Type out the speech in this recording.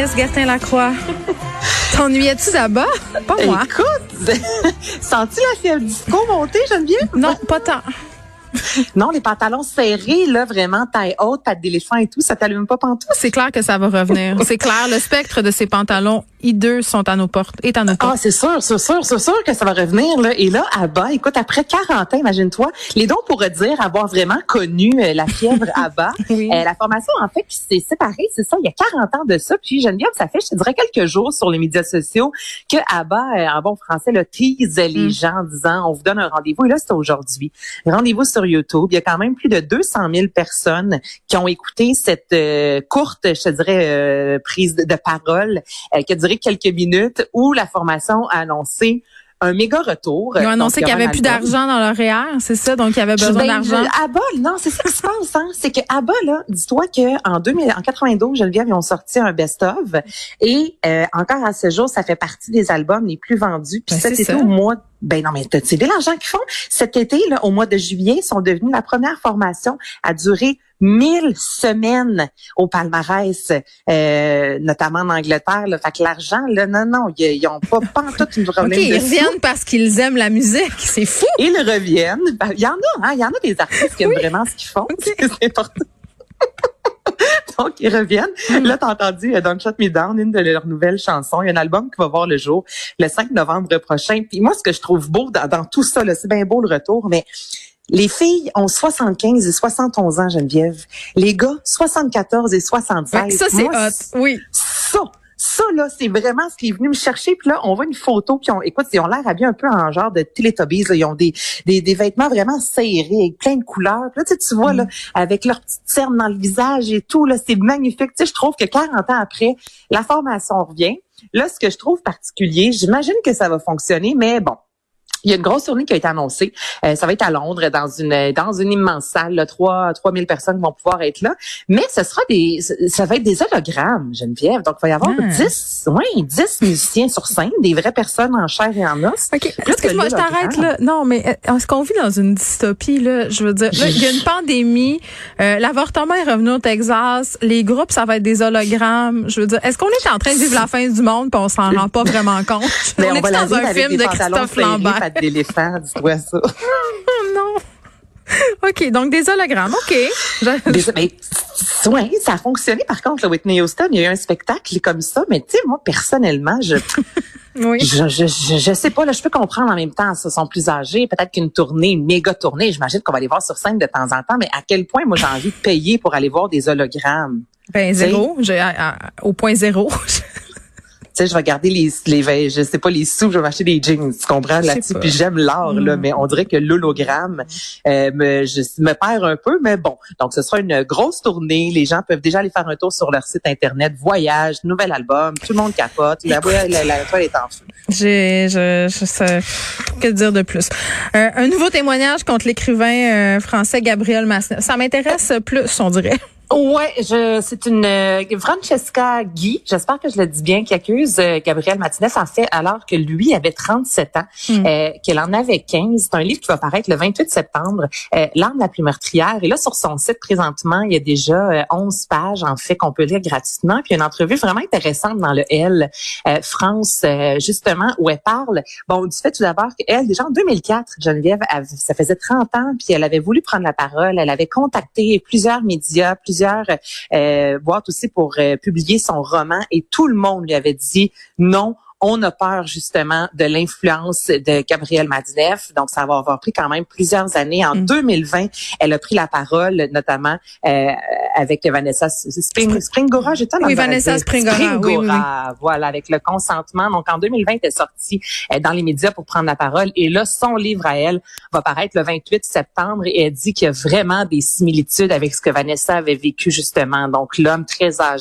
Anaïs Gertin-Lacroix. T'ennuyais-tu là-bas? Pas moi. Écoute, sens-tu la fièvre disco monter, Geneviève? Non, pas tant. Non, les pantalons serrés, là, vraiment, taille haute, patte d'éléphant et tout, ça t'allume pas pantoute? C'est clair que ça va revenir. C'est clair, le spectre de ces pantalons hideux sont à nos portes, est à nos Ah, c'est sûr, c'est sûr, c'est sûr que ça va revenir, là. Et là, à bas, écoute, après 40 ans, imagine-toi, les dons pourraient dire avoir vraiment connu euh, la fièvre à bas. Oui. Euh, la formation, en fait, qui s'est séparée, c'est ça, il y a 40 ans de ça. Puis Geneviève, ça fait, je te dirais, quelques jours sur les médias sociaux que ABBA, euh, en bon français, le tease les Mm. gens en disant, on vous donne un rendez-vous. Et là, c'est aujourd'hui. Rendez-vous sur YouTube. Il y a quand même plus de 200 000 personnes qui ont écouté cette courte, je te dirais, prise de, de parole a duré quelques minutes où la formation a annoncé un méga retour. Ils ont Donc, annoncé qu'il y aura avait plus d'argent dans leur REER, c'est ça? Donc, il y avait besoin Ben, d'argent? je- ABBA, non, c'est ça qui se passe, hein. C'est que ABBA, là, dis-toi que en 2000, en 92, Geneviève, ils ont sorti un best-of. Et, euh, encore à ce jour, ça fait partie des albums les plus vendus. Puis Ben, ça. au mois, ben non, mais tu sais l'argent qu'ils font? Cet été, là, au mois de juillet, ils sont devenus la première formation à durer 1000 semaines au palmarès, euh, notamment en Angleterre. Là. Fait que l'argent, là, non, non, ils, ils ont pas, pas en tout une problème ils de reviennent parce qu'ils aiment la musique. C'est fou. ils reviennent. Ben, Il y en a, hein, il y en a des artistes qui aiment vraiment ce qu'ils font. C'est important. Donc, ils reviennent. Mm. Là, t'as entendu euh, Don't Shut Me Down, une de leurs nouvelles chansons. Il y a un album qui va voir le jour le 5 novembre prochain. Puis moi, ce que je trouve beau dans, dans tout ça, là, c'est bien beau le retour, mais les filles ont 75 et 71 ans, Geneviève. Les gars, 74 et 76. Ouais, ça, c'est hot. Oui. ça, ça là, c'est vraiment ce qui est venu me chercher. Puis là, on voit une photo qui ont, écoute, ils ont l'air habillés un peu en genre de Teletubbies. Là. Ils ont des, des, des vêtements vraiment serrés avec plein de couleurs. Puis là, tu, sais, tu vois là, avec leur petite cerne dans le visage et tout, là, c'est magnifique. Tu sais, je trouve que 40 ans après, la formation revient. Là, ce que je trouve particulier, j'imagine que ça va fonctionner, mais bon. Il y a une grosse tournée qui a été annoncée. Euh, ça va être à Londres, dans une dans une immense salle. Là, 3 3000 personnes vont pouvoir être là. Mais ce sera des, ça va être des hologrammes, Geneviève. Donc, il va y avoir Ah. 10, ouais, 10 musiciens sur scène, des vraies personnes en chair et en os. OK. Excuse-moi, je t'arrête là? Non, mais euh, est-ce qu'on vit dans une dystopie, là? Je veux dire, il y a une pandémie, euh, l'avortement est revenu au Texas, les groupes, ça va être des hologrammes. Je veux dire, est-ce qu'on est en train de vivre la fin du monde puis on s'en rend pas vraiment compte? Mais on, on, est dans un film de Christophe Lambert. Pattes d'éléphant, dis-toi ça. Non. OK, donc des hologrammes. OK. Je- mais, ouais, ça a fonctionné. Par contre, là, Whitney Houston, il y a eu un spectacle comme ça. Mais tu sais, moi, personnellement, je, oui. je, je, je, je sais pas, là, je peux comprendre en même temps, ils sont plus âgés, peut-être qu'une tournée, une méga tournée, j'imagine qu'on va les voir sur scène de temps en temps, mais à quel point, moi, j'ai envie de payer pour aller voir des hologrammes? Ben zéro, j'ai au point zéro. Tu sais, je vais garder les, les, je sais pas, les sous, je vais m'acheter des jeans, tu comprends, là-dessus. Puis j'aime l'art, là, Mm. mais on dirait que l'hologramme euh, me, je, me perd un peu, mais bon. Donc, ce sera une grosse tournée. Les gens peuvent déjà aller faire un tour sur leur site Internet. Voyage, nouvel album, tout le monde capote. La, la, la, la toile est en feu. J'ai, je, je sais, que dire de plus? Euh, un nouveau témoignage contre l'écrivain euh, français Gabriel Massenet. Ça m'intéresse plus, on dirait. Ouais, je c'est une euh, Francesca Guy, j'espère que je le dis bien, qui accuse euh, Gabriel Martinez en fait alors que lui avait 37 ans, Mm. euh, qu'elle en avait 15. C'est un livre qui va paraître le 28 septembre, euh, L'arme la plus meurtrière. Et là sur son site présentement, il y a déjà euh, 11 pages en fait qu'on peut lire gratuitement. Puis une entrevue vraiment intéressante dans le L euh, France euh, justement où elle parle bon du fait tout d'abord qu'elle déjà en 2004, Geneviève, ça faisait 30 ans puis elle avait voulu prendre la parole, elle avait contacté plusieurs médias, plusieurs euh, boîtes aussi pour euh, publier son roman et tout le monde lui avait dit non. On a peur justement de l'influence de Gabriel Madineff. Donc, ça va avoir pris quand même plusieurs années. En Mm. 2020, elle a pris la parole, notamment euh, avec Vanessa Spring, Springora. J'étais Oui, Vanessa Springora, oui, oui, oui. Springora, voilà, avec le consentement. Donc, en 2020, elle est sortie euh, dans les médias pour prendre la parole. Et là, son livre à elle va paraître le 28 septembre et elle dit qu'il y a vraiment des similitudes avec ce que Vanessa avait vécu justement. Donc, l'homme très âgé